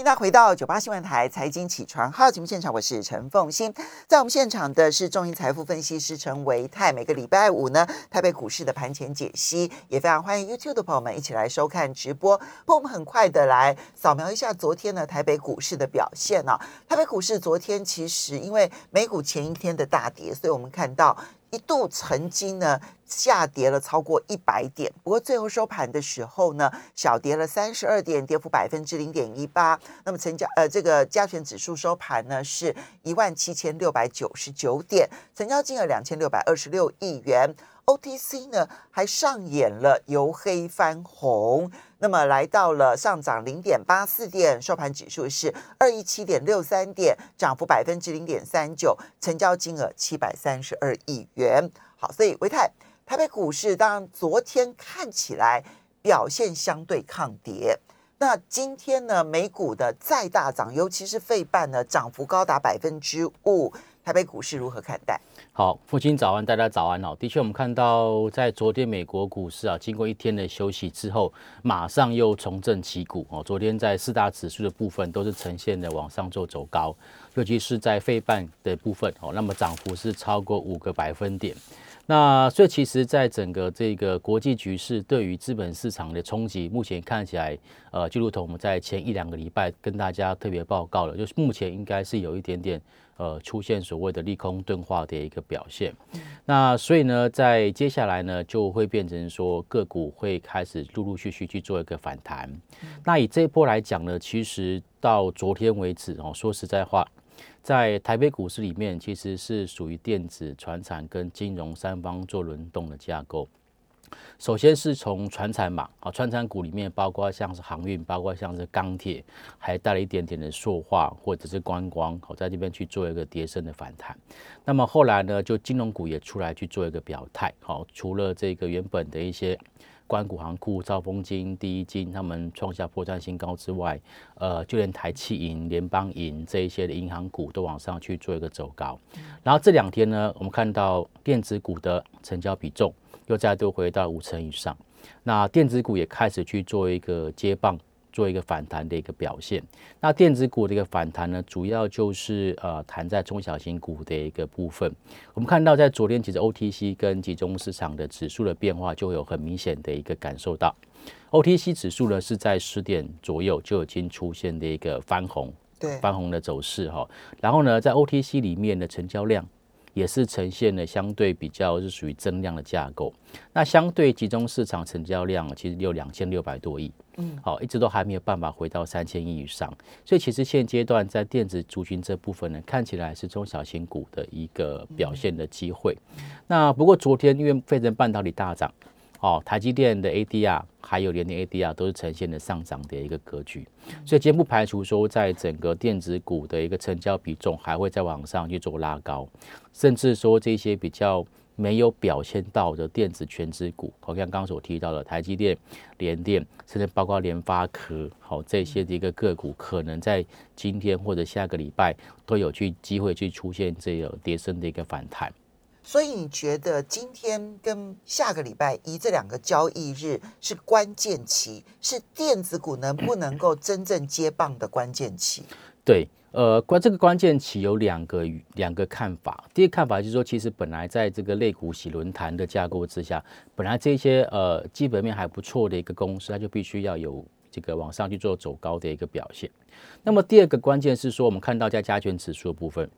迎大家回到九八新闻台财经起床号节目现场，我是陈凤欣。在我们现场的是中银财富分析师陈维泰。每个礼拜五呢，台北股市的盘前解析，也非常欢迎 YouTube 的朋友们一起来收看直播。不，我们很快的来扫描一下昨天呢台北股市的表现啊。台北股市昨天其实因为美股前一天的大跌，所以我们看到。一度曾经呢下跌了超过一百点，不过最后收盘的时候呢，小跌了三十二点，跌幅百分之零点一八。那么成交呃这个加权指数收盘呢是一万七千六百九十九点，成交金额两千六百二十六亿元。OTC 呢还上演了由黑翻红。那么来到了上涨零点八四点，收盘指数是二一七点六三点，涨幅百分之零点三九，成交金额七百三十二亿元。好，所以维泰台北股市当然昨天看起来表现相对抗跌，那今天呢美股的再大涨，尤其是费半呢涨幅高达百分之五。台北股市如何看待？好，父亲早安，大家早安哦。的确，我们看到在昨天美国股市啊，经过一天的休息之后，马上又重振旗鼓哦。昨天在四大指数的部分都是呈现的往上做走高，尤其是在费半的部分哦，那么涨幅是超过五个百分点。那所以其实，在整个这个国际局势对于资本市场的冲击，目前看起来，呃，就如同我们在前一两个礼拜跟大家特别报告了，就是目前应该是有一点点。呃，出现所谓的利空钝化的一个表现，那所以呢，在接下来呢，就会变成说个股会开始陆陆续续去做一个反弹。那以这一波来讲呢，其实到昨天为止哦，说实在话，在台北股市里面，其实是属于电子、船产跟金融三方做轮动的架构。首先是从船产嘛，啊，船产股里面包括像是航运，包括像是钢铁，还带了一点点的塑化或者是观光，好在这边去做一个跌升的反弹。那么后来呢，就金融股也出来去做一个表态，好，除了这个原本的一些关谷行库、兆丰金、第一金他们创下破绽新高之外，呃，就连台气银、联邦银这一些的银行股都往上去做一个走高。然后这两天呢，我们看到电子股的成交比重。又再度回到五成以上，那电子股也开始去做一个接棒，做一个反弹的一个表现。那电子股的一个反弹呢，主要就是呃弹在中小型股的一个部分。我们看到在昨天其实 OTC 跟集中市场的指数的变化，就有很明显的一个感受到。OTC 指数呢是在十点左右就已经出现的一个翻红，对翻红的走势哈。然后呢，在 OTC 里面的成交量。也是呈现了相对比较是属于增量的架构，那相对集中市场成交量其实有两千六百多亿，嗯，好，一直都还没有办法回到三千亿以上，所以其实现阶段在电子族群这部分呢，看起来是中小型股的一个表现的机会。那不过昨天因为费城半导体大涨。哦，台积电的 ADR 还有联电 ADR 都是呈现了上涨的一个格局，所以今天不排除说，在整个电子股的一个成交比重还会再往上去做拉高，甚至说这些比较没有表现到的电子全资股，好像刚刚所提到的台积电、联电，甚至包括联发科，好这些的一个个股，可能在今天或者下个礼拜都有去机会去出现这个跌升的一个反弹。所以你觉得今天跟下个礼拜一这两个交易日是关键期，是电子股能不能够真正接棒的关键期？对，呃，关这个关键期有两个两个看法。第一个看法就是说，其实本来在这个类股洗轮盘的架构之下，本来这些呃基本面还不错的一个公司，它就必须要有这个往上去做走高的一个表现。那么第二个关键是说，我们看到在加权指数的部分。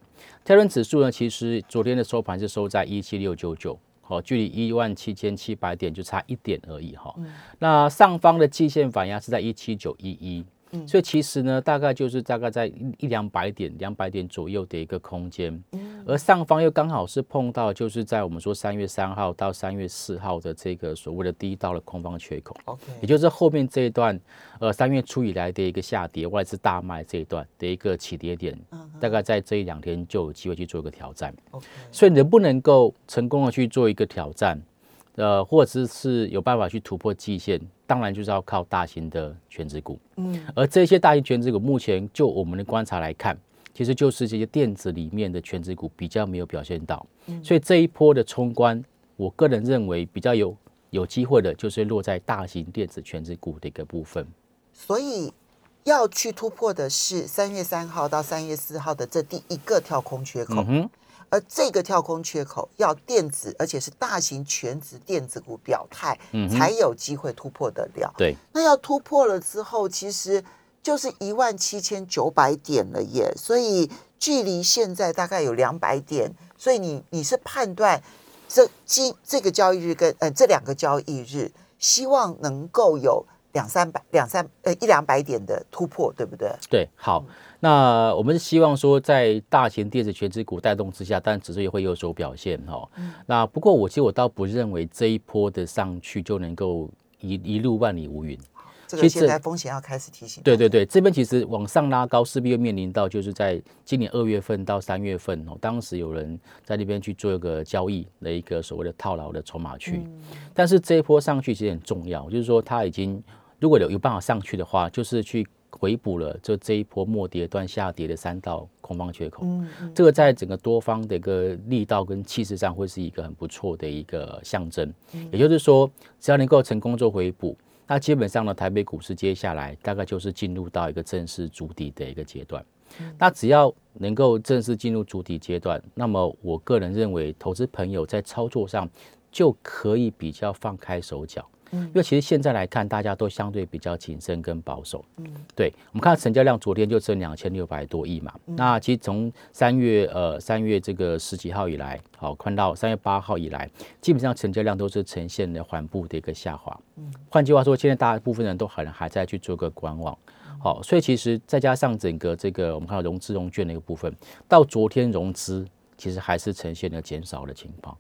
加权指数呢，其实昨天的收盘是收在一七六九九，好，距离一万七千七百点就差一点而已哈。那上方的季线反压是在一七九一一。所以其实呢，大概就是大概在一两百点、两百点左右的一个空间，而上方又刚好是碰到，就是在我们说三月三号到三月四号的这个所谓的第一道的空方缺口，OK，也就是后面这一段，呃，三月初以来的一个下跌，外资大卖这一段的一个起跌点，大概在这一两天就有机会去做一个挑战，OK，所以能不能够成功的去做一个挑战？呃，或者是有办法去突破季线，当然就是要靠大型的全职股。嗯，而这些大型全职股，目前就我们的观察来看，其实就是这些电子里面的全职股比较没有表现到。嗯，所以这一波的冲关，我个人认为比较有有机会的，就是落在大型电子全职股的一个部分。所以要去突破的是三月三号到三月四号的这第一个跳空缺口，嗯哼，而这个跳空缺口要电子，而且是大型全值电子股表态，嗯才有机会突破得了。对，那要突破了之后，其实就是一万七千九百点了耶，所以距离现在大概有两百点，所以你你是判断这今这个交易日跟呃这两个交易日，希望能够有两三百两三呃一两百点的突破，对不对？对，好，那我们是希望说，在大型电子全指股带动之下，但指数也会有所表现哈、那不过我其实我倒不认为这一波的上去就能够一一路万里无云。这个其实现在风险要开始提醒。对对对，这边其实往上拉高，势必会面临到就是在今年二月份到三月份哦，当时有人在那边去做一个交易的一个所谓的套牢的筹码区。但是这一波上去其实很重要，就是说它已经如果有有办法上去的话，就是去回补了就这一波末跌段下跌的三道空方缺口。嗯嗯这个在整个多方的一个力道跟气势上，会是一个很不错的一个象征。也就是说，只要能够成功做回补，那基本上呢，台北股市接下来大概就是进入到一个正式主底的一个阶段。那只要能够正式进入主体阶段，那么我个人认为，投资朋友在操作上就可以比较放开手脚。因为其实现在来看，大家都相对比较谨慎跟保守。嗯对我们看到成交量，昨天就剩两千六百多亿嘛。那其实从三月呃三月这个十几号以来，好看到三月八号以来，基本上成交量都是呈现了缓步的一个下滑。嗯换句话说，现在大部分人都可能还在去做个观望。好，所以其实再加上整个这个我们看到融资融券的一个部分，到昨天融资其实还是呈现了减少的情况。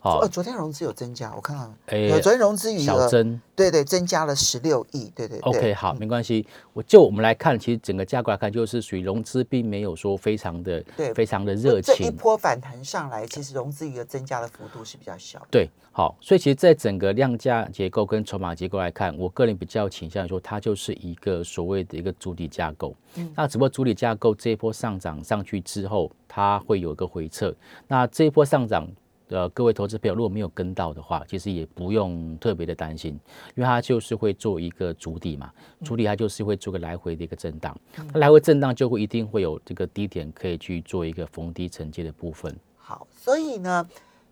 好呃，，昨天融资有增加，我看到了，诶有昨天融资余额，小增。对对，增加了十六亿，对对对 OK，好，没关系。我就我们来看，其实整个架构来看，就是属于融资并没有说非常的对非常的热这一。波反弹上来，其实融资余额增加的幅度是比较小的。对，好，所以其实，在整个量价结构跟筹码结构来看，我个人比较倾向于说，它就是一个所谓的一个主体架构。嗯那只不过主体架构这一波上涨上去之后，它会有一个回撤。那这一波上涨，呃，各位投资朋友如果没有跟到的话，其实也不用特别的担心，因为它就是会做一个主底嘛，主底它就是会做个来回的一个震荡，它来回震荡就会一定会有这个低点可以去做一个逢低承接的部分。好，所以呢，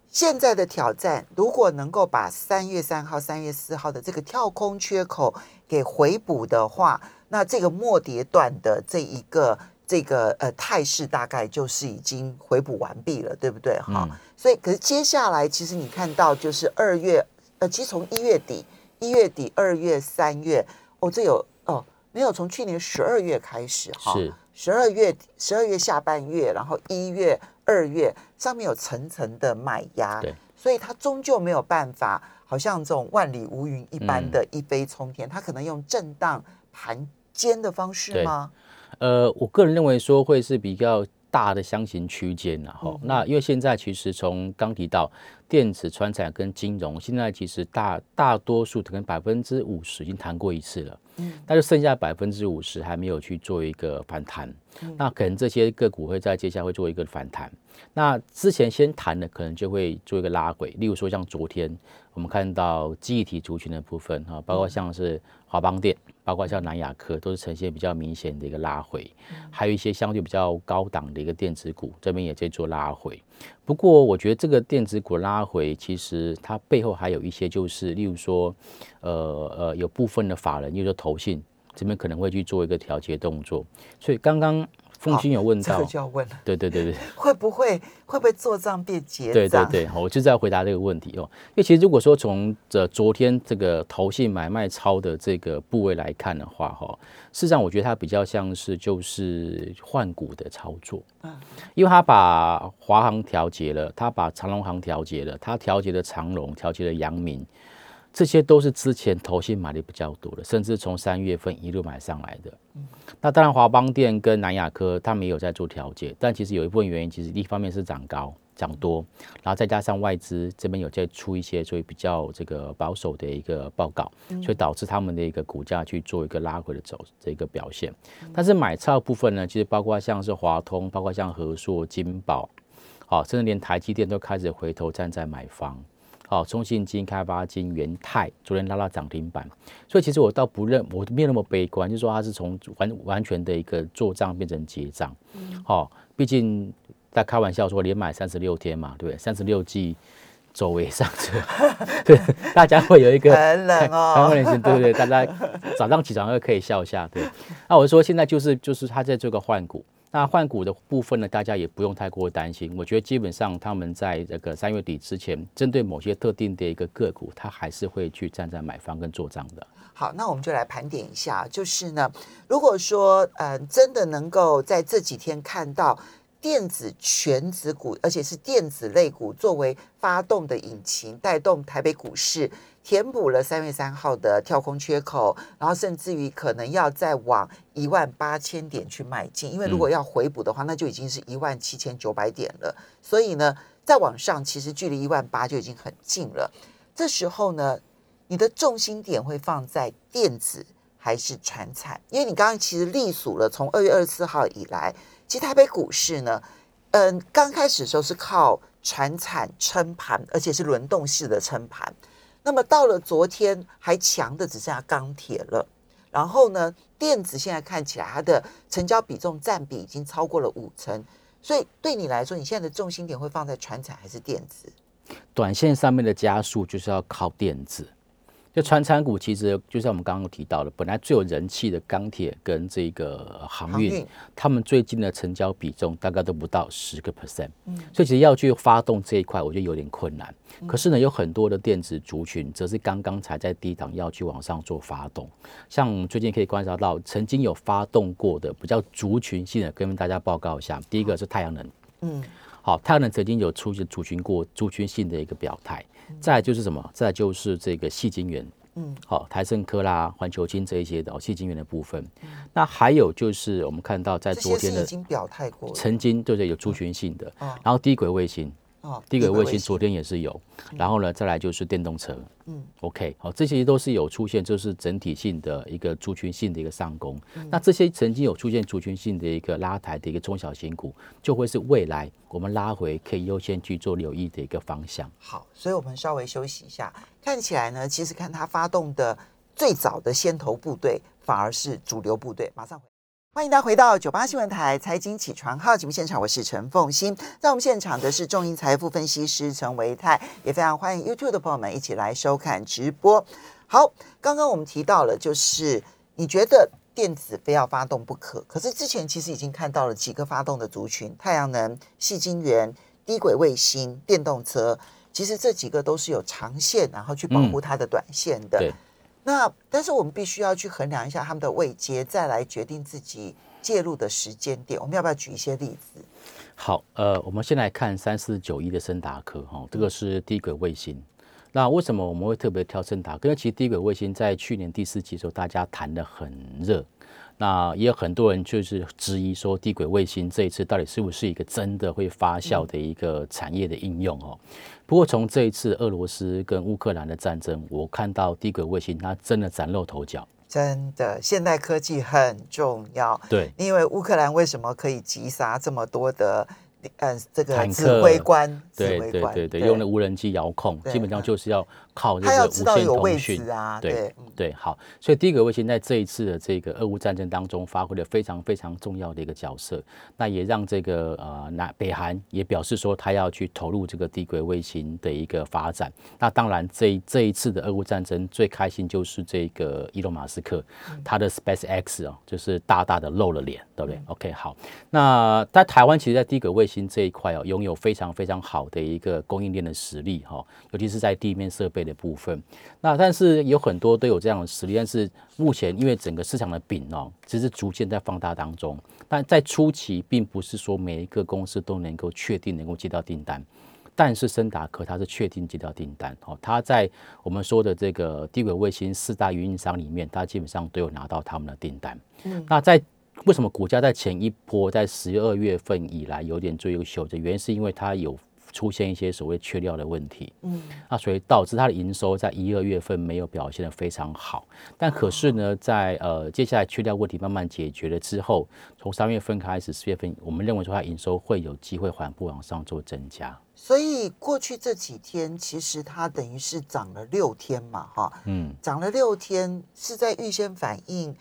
现在的挑战，如果能够把三月三号、三月四号的这个跳空缺口给回补的话，那这个末跌段的这一个这个呃态势，大概就是已经回补完毕了，对不对？哈、嗯所以可是接下来，其实你看到就是二月，呃，其实从一月底、一月底、二月、三月，哦，这有哦，没有从去年十二月开始哈，十二月、十二月下半月，然后一月、二月上面有层层的买压，对，所以它终究没有办法，好像这种万里无云一般嗯的一飞冲天，它可能用震荡盘间的方式对吗？呃，我个人认为说会是比较大的箱型区间然后、嗯那因为现在其实从刚提到电子、川产跟金融，现在其实大大多数可能百分之五十已经谈过一次了，嗯。那就剩下百分之五十还没有去做一个反弹。嗯那可能这些个股会在接下来会做一个反弹。那之前先谈的可能就会做一个拉回，例如说像昨天我们看到记忆体族群的部分哈，包括像是华邦电，包括像南亚科，都是呈现比较明显的一个拉回，还有一些相对比较高档的一个电子股，这边也在做拉回。不过我觉得这个电子股拉回，其实它背后还有一些就是，例如说，呃呃，有部分的法人，例如说投信这边可能会去做一个调节动作。所以刚刚凤君有问到这个，就要问了，对对对对。会不会会不会做账变结对对账？对，我就是要回答这个问题哦。因为其实如果说从这昨天这个投信买卖超的这个部位来看的话，哈，事实上我觉得它比较像是就是换股的操作，嗯因为它把华航调节了，它把长隆航调节了，它调节了长隆，调节了阳明。这些都是之前投信买的比较多的，甚至从三月份一路买上来的。那当然，华邦电跟南亚科他们也有在做调节，但其实有一部分原因，其实一方面是涨高、涨多，然后再加上外资这边有在出一些所以比较这个保守的一个报告，所以导致他们的一个股价去做一个拉回的走这个表现。但是买超部分呢，其实包括像是华通，包括像和硕、金宝，好，甚至连台积电都开始回头站在买方。好，中信金、开发金、元泰昨天拉到涨停板，所以其实我倒不认，我没有那么悲观，就是说它是从完完全的一个做账变成结账。好，毕竟在开玩笑说连买三十六天嘛，对不对？三十六计走为上策，对，大家会有一个很冷哦，对不对？大家早上起床会可以笑一下，对。那我说现在就是就是他在做个换股。那换股的部分呢，大家也不用太过担心。我觉得基本上他们在这个三月底之前，针对某些特定的一个个股，他还是会去站在买方跟做账的。好，那我们就来盘点一下，就是呢，如果说呃真的能够在这几天看到电子全子股，而且是电子类股作为发动的引擎，带动台北股市。填补了三月三号的跳空缺口，然后甚至于可能要再往一万八千点去迈进，因为如果要回补的话，那就已经是一万七千九百点了。所以呢，再往上其实距离一万八就已经很近了。这时候呢，你的重心点会放在电子还是船产？因为你刚刚其实隶属了从二月二十四号以来，其实台北股市呢，嗯，刚开始的时候是靠船产撑盘，而且是轮动式的撑盘。那么到了昨天，还强的只剩下钢铁了。然后呢，电子现在看起来它的成交比重占比已经超过了五成。所以对你来说，你现在的重心点会放在船产还是电子？短线上面的加速就是要靠电子。就船产股，其实就像我们刚刚提到的，本来最有人气的钢铁跟这个航运，他们最近的成交比重大概都不到十个 percent，嗯，所以其实要去发动这一块，我觉得有点困难。可是呢，有很多的电子族群，则是刚刚才在低档要去往上做发动。像我们最近可以观察到，曾经有发动过的比较族群性的，跟大家报告一下。第一个是太阳能，嗯，好，太阳能曾经有出现族群过族群性的一个表态。再就是什么？再就是这个细晶圆，嗯，好，台盛科啦、环球金这一些的哦，细晶圆的部分。那还有就是我们看到在昨天的已经表态过，曾经对对？有族群性的，然后低轨卫星。第一个卫星昨天也是有，然后呢，再来就是电动车，嗯，OK，好，这些都是有出现，就是整体性的一个族群性的一个上攻。那这些曾经有出现族群性的一个拉抬的一个中小型股，就会是未来我们拉回可以优先去做留意的一个方向。好，所以我们稍微休息一下，看起来呢，其实看它发动的最早的先头部队，反而是主流部队，马上回。欢迎大家回到九八新闻台财经起床号节目现场，我是陈凤欣，在我们现场的是众银财富分析师陈维泰，也非常欢迎 YouTube 的朋友们一起来收看直播。好，刚刚我们提到了，就是你觉得电子非要发动不可，可是之前其实已经看到了几个发动的族群，太阳能、细晶圆、低轨卫星、电动车，其实这几个都是有长线，然后去保护它的短线的。那但是我们必须要去衡量一下他们的位阶，再来决定自己介入的时间点。我们要不要举一些例子？好，呃，我们先来看三四九一的森达科哈，这个是低轨卫星。那为什么我们会特别挑森达科？因为其实低轨卫星在去年第四季的时候，大家谈的很热。那也有很多人就是质疑说，低轨卫星这一次到底是不是一个真的会发酵的一个产业的应用哦？不过从这一次俄罗斯跟乌克兰的战争，我看到低轨卫星它真的崭露头角。真的，现代科技很重要。对，因为乌克兰为什么可以击杀这么多的？嗯，这个指挥官，对对对对，用的无人机遥控，基本上就是要靠这个无线通讯啊。对对，好，所以低轨卫星在这一次的这个俄乌战争当中发挥了非常非常重要的一个角色，那也让这个呃南北韩也表示说他要去投入这个低轨卫星的一个发展。那当然，这这一次的俄乌战争最开心就是这个伊隆马斯克，他的 Space X 哦，就是大大的露了脸，对不对？OK，好，那在台湾其实，在低轨卫星这一块哦，拥有非常非常好的一个供应链的实力哈，尤其是在地面设备的部分。那但是有很多都有这样的实力，但是目前因为整个市场的饼哦，其实逐渐在放大当中。但在初期，并不是说每一个公司都能够确定能够接到订单。但是森达科它是确定接到订单哦，它在我们说的这个低轨卫星四大运营商里面，它基本上都有拿到他们的订单。嗯，那在为什么股价在前一波在十二月份以来有点最优秀的原因，是因为它有出现一些所谓缺料的问题，嗯，那所以导致它的营收在一二月份没有表现的非常好。但可是呢，在呃接下来缺料问题慢慢解决了之后，从三月份开始，四月份，我们认为说它营收会有机会缓步往上做增加。所以过去这几天，其实它等于是涨了六天嘛，哈，嗯，涨了六天是在预先反映。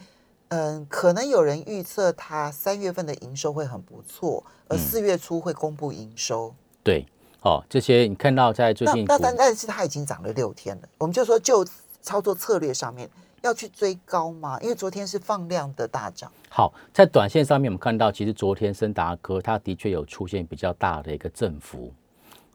嗯，可能有人预测它三月份的营收会很不错，而四月初会公布营收。对，哦，这些你看到在最近，那但但是它已经涨了六天了。我们就说，就操作策略上面要去追高吗？因为昨天是放量的大涨。好，在短线上面，我们看到其实昨天森达科它的确有出现比较大的一个振幅。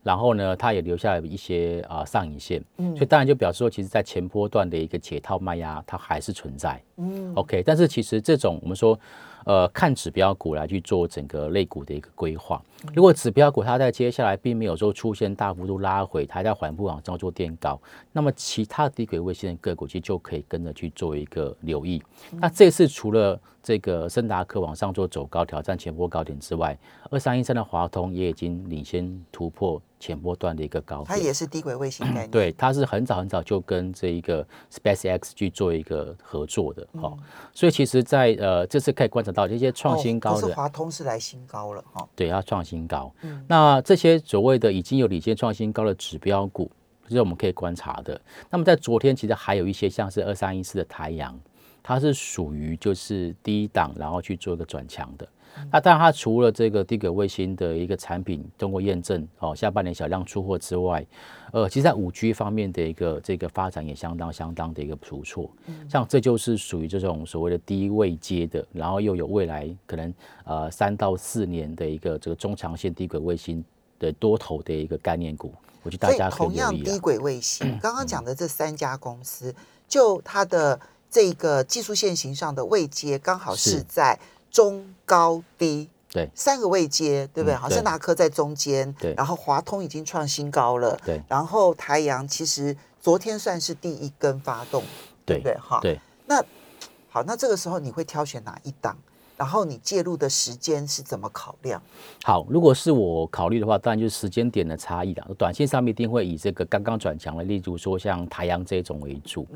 然后呢，它也留下了一些啊上影线，嗯，所以当然就表示说，其实，在前波段的一个解套卖压，它还是存在，嗯，OK。但是其实这种我们说。呃，看指标股来去做整个类股的一个规划。如果指标股它在接下来并没有说出现大幅度拉回，它在缓步往上做垫高，那么其他低轨卫星的个股其实就可以跟着去做一个留意。那这次除了这个森达科往上做走高挑战前波高点之外，二三一三的华通也已经领先突破。前波段的一个高点，它也是低轨卫星概念。对，它是很早很早就跟这一个 SpaceX 去做一个合作的哈，所以其实，在呃这次可以观察到这些创新高的，是华通是来新高了哈。对，它创新高。嗯，那这些所谓的已经有领先创新高的指标股，是我们可以观察的。那么在昨天，其实还有一些像是二三一四的太阳，它是属于就是低档，然后去做一个转强的。那当然，它除了这个低轨卫星的一个产品通过验证，哦，下半年小量出货之外，呃，其实在五 G 方面的一个这个发展也相当相当的一个不错。像这就是属于这种所谓的低位接的，然后又有未来可能呃三到四年的一个这个中长线低轨卫星的多头的一个概念股。我觉得大家同样低轨卫星，刚刚讲的这三家公司，就它的这个技术线型上的位阶刚好是在。中高低对三个位阶，对不对？好，像达科在中间，对，然后华通已经创新高了，对，然后台阳其实昨天算是第一根发动，对不对？哈，对，那好，那这个时候你会挑选哪一档？然后你介入的时间是怎么考量？好，如果是我考虑的话，当然就是时间点的差异了。短线上面一定会以这个刚刚转强的，例如说像台阳这种为主。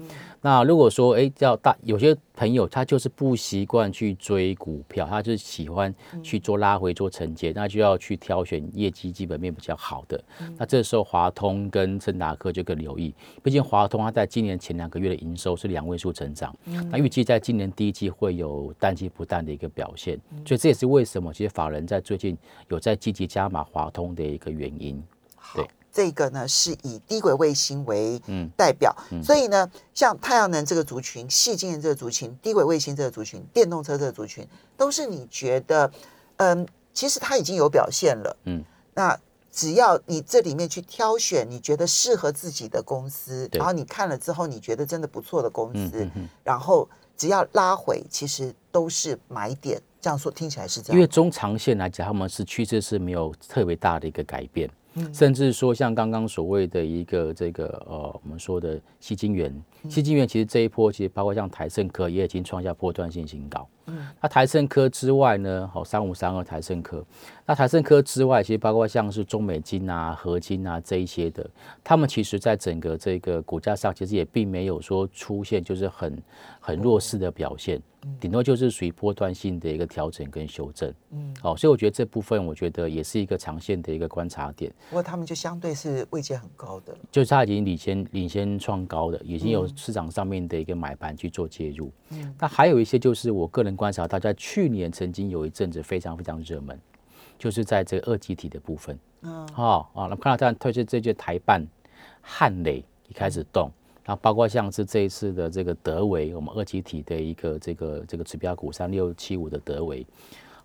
那如果说哎，叫大有些朋友他就是不习惯去追股票，他就是喜欢去做拉回做承接，那就要去挑选业绩基本面比较好的。那这时候华通跟森达科就更留意，毕竟华通它在今年前两个月的营收是两位数成长，那预计在今年第一季会有淡季不淡的一个。表现，所以这也是为什么其实法人在最近有在积极加码华通的一个原因。对，这个呢是以低轨卫星为代表，所以呢，像太阳能这个族群、细晶圆这个族群、低轨卫星这个族群、电动车这个族群，都是你觉得，嗯，其实它已经有表现了。嗯，那只要你这里面去挑选你觉得适合自己的公司，然后你看了之后你觉得真的不错的公司，然后。只要拉回，其实都是买点。这样说听起来是这样。因为中长线来讲，他们是趋势是没有特别大的一个改变。甚至说像刚刚所谓的一个这个呃，我们说的吸金元，西金元其实这一波其实包括像台盛科也已经创下波段性新高。嗯，那台盛科之外呢，好三五三二台盛科，那台盛科之外，其实包括像是中美金啊、合金啊这一些的，他们其实在整个这个股价上，其实也并没有说出现就是很很弱势的表现。顶多就是属于波段性的一个调整跟修正，嗯，好，所以我觉得这部分我觉得也是一个长线的一个观察点。不过他们就相对是位阶很高的，就是它已经领先领先创高的，已经有市场上面的一个买盘去做介入。嗯，那还有一些就是我个人观察，它在去年曾经有一阵子非常非常热门，就是在这个二级体的部分，嗯，好啊，那看到这样推荐这件台办汉磊一开始动。然后包括像是这一次的这个德维，我们二级体的一个这个这个指标股三六七五的德维，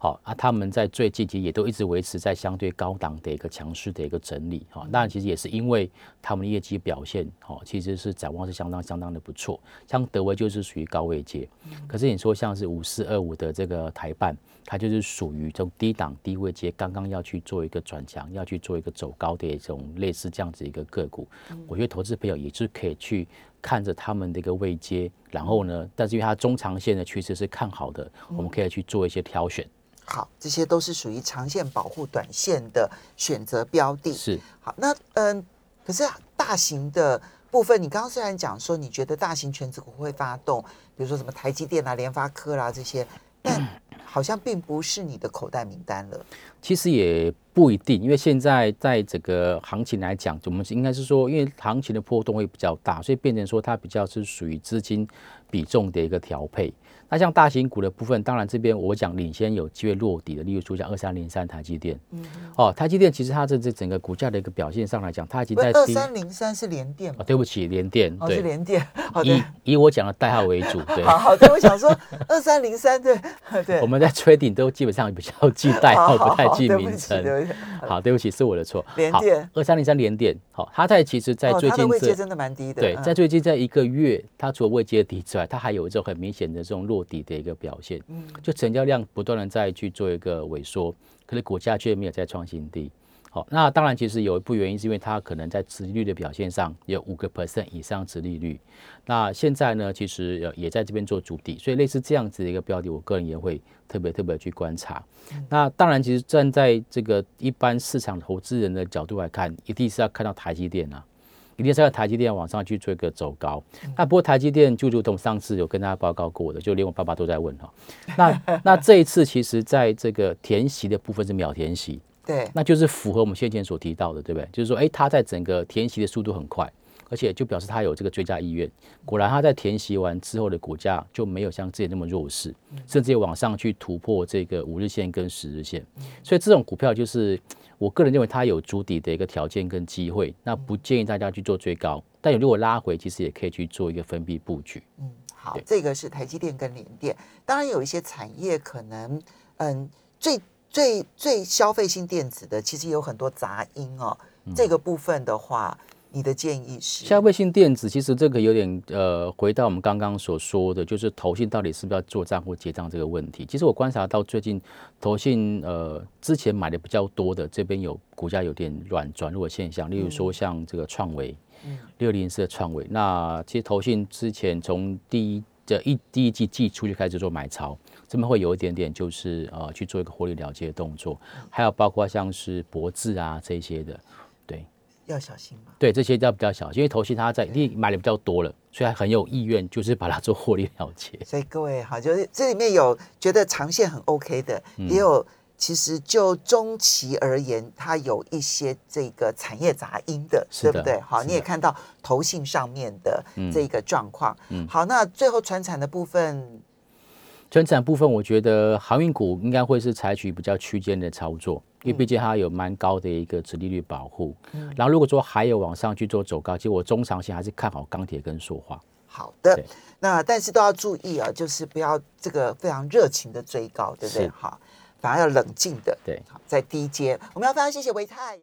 好啊，他们在最近期也都一直维持在相对高档的一个强势的一个整理，哈，当然其实也是因为他们的业绩表现，哈，其实是展望是相当相当的不错，像德威就是属于高位阶，可是你说像是五四二五的这个台办。它就是属于这种低档低位阶，刚刚要去做一个转强，要去做一个走高的这种类似这样子一个个股。我觉得投资朋友也是可以去看着他们的一个位阶，然后呢，但是因为它中长线的趋势是看好的，我们可以去做一些挑选。好，这些都是属于长线保护短线的选择标的。是好，那嗯，可是大型的部分，你刚刚虽然讲说你觉得大型全指股会发动，比如说什么台积电啊、联发科啦、这些，但好像并不是你的口袋名单了。其实也不一定，因为现在在整个行情来讲，我们应该是说，因为行情的波动会比较大，所以变成说它比较是属于资金比重的一个调配。那像大型股的部分，当然这边我讲领先有机会落底的，例如说像二三零三台积电，嗯，哦，台积电其实它这这整个股价的一个表现上来讲，它已经在二三零三是联电哦，对不起，联电，哦是联电，以以我讲的代号为主，对，好好，对，我想说二三零三，对对，我们在 trading 都基本上比较记代号，不太记名称，好，对不起，是我的错，联电二三零三联电，好，它在其实在最近位阶真的蛮低的，对，在最近在一个月，它除了位阶低之外，它还有一种很明显的这种落。落底的一个表现，嗯，就成交量不断的在去做一个萎缩，可是股价却没有再创新低。好，那当然其实有一部原因是因为它可能在殖利率的表现上有五个 percent 以上殖利率。那现在呢，其实也在这边做主底，所以类似这样子的一个标的，我个人也会特别特别去观察。那当然，其实站在这个一般市场投资人的角度来看，一定是要看到台积电啊。一定是要台积电往上去做一个走高，那不过台积电就如同上次有跟大家报告过的，就连我爸爸都在问哈。那 那这一次其实在这个填息的部分是秒填息，对，那就是符合我们先前所提到的，对不对？就是说，哎，它在整个填息的速度很快，而且就表示它有这个追加意愿。果然，它在填息完之后的股价就没有像之前那么弱势，甚至往上去突破这个五日线跟十日线。所以这种股票就是。我个人认为它有筑底的一个条件跟机会，那不建议大家去做追高，但如果拉回，其实也可以去做一个分批布局。嗯，好，这个是台积电跟联电，当然有一些产业可能，嗯，最最最消费性电子的，其实有很多杂音哦，这个部分的话。你的建议是消费性电子，其实这个有点呃，回到我们刚刚所说的，就是投信到底是不是要做账或结账这个问题。其实我观察到最近投信呃之前买的比较多的，这边有股价有点软转弱的现象，例如说像这个创维，六零四的创维，那其实投信之前从第一这一第一季季初就开始做买超，这边会有一点点就是呃去做一个获利了结的动作，还有包括像是博智啊这些的。要小心嘛？对，这些要比较小心，因为投信它在你买的比较多了，所以他很有意愿，就是把它做获利了结。所以各位好，就是这里面有觉得长线很 OK 的，也有其实就中期而言，它有一些这个产业杂音的，对不对？好，你也看到投信上面的这个状况。嗯，好，那最后传产的部分。全产部分，我觉得航运股应该会是采取比较区间的操作，因为毕竟它有蛮高的一个殖利率保护。嗯，然后如果说还有往上去做走高，其实我中长线还是看好钢铁跟塑化。好的，那但是都要注意啊，就是不要这个非常热情的追高，对不对？好，反而要冷静的。对，在低阶，我们要非常谢谢维泰。